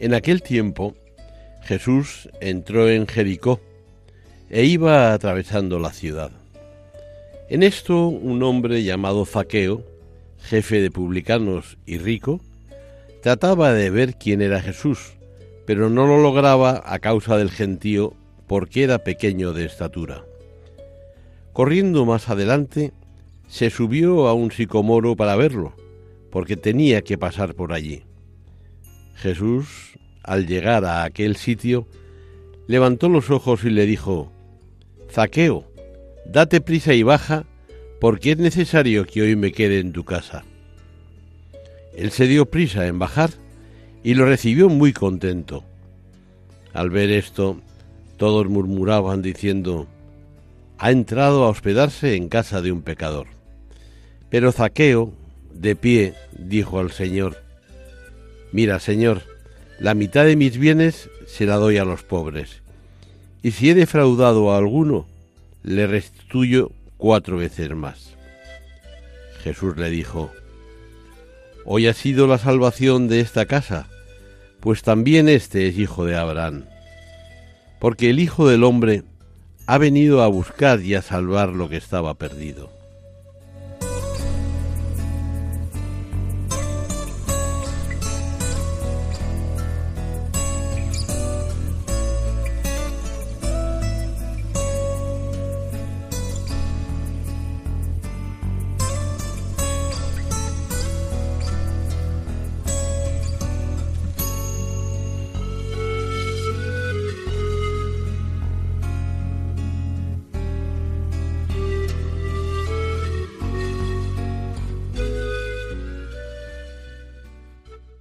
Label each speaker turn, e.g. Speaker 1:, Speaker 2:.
Speaker 1: En aquel tiempo Jesús entró en Jericó e iba atravesando la ciudad. En esto un hombre llamado Zaqueo, jefe de publicanos y rico, trataba de ver quién era Jesús, pero no lo lograba a causa del gentío porque era pequeño de estatura. Corriendo más adelante, se subió a un sicomoro para verlo, porque tenía que pasar por allí. Jesús, al llegar a aquel sitio, levantó los ojos y le dijo, Zaqueo, date prisa y baja, porque es necesario que hoy me quede en tu casa. Él se dio prisa en bajar y lo recibió muy contento. Al ver esto, todos murmuraban diciendo, ha entrado a hospedarse en casa de un pecador. Pero Zaqueo, de pie, dijo al Señor, Mira, Señor, la mitad de mis bienes se la doy a los pobres, y si he defraudado a alguno, le restituyo cuatro veces más. Jesús le dijo, Hoy ha sido la salvación de esta casa, pues también este es hijo de Abraham, porque el Hijo del Hombre ha venido a buscar y a salvar lo que estaba perdido.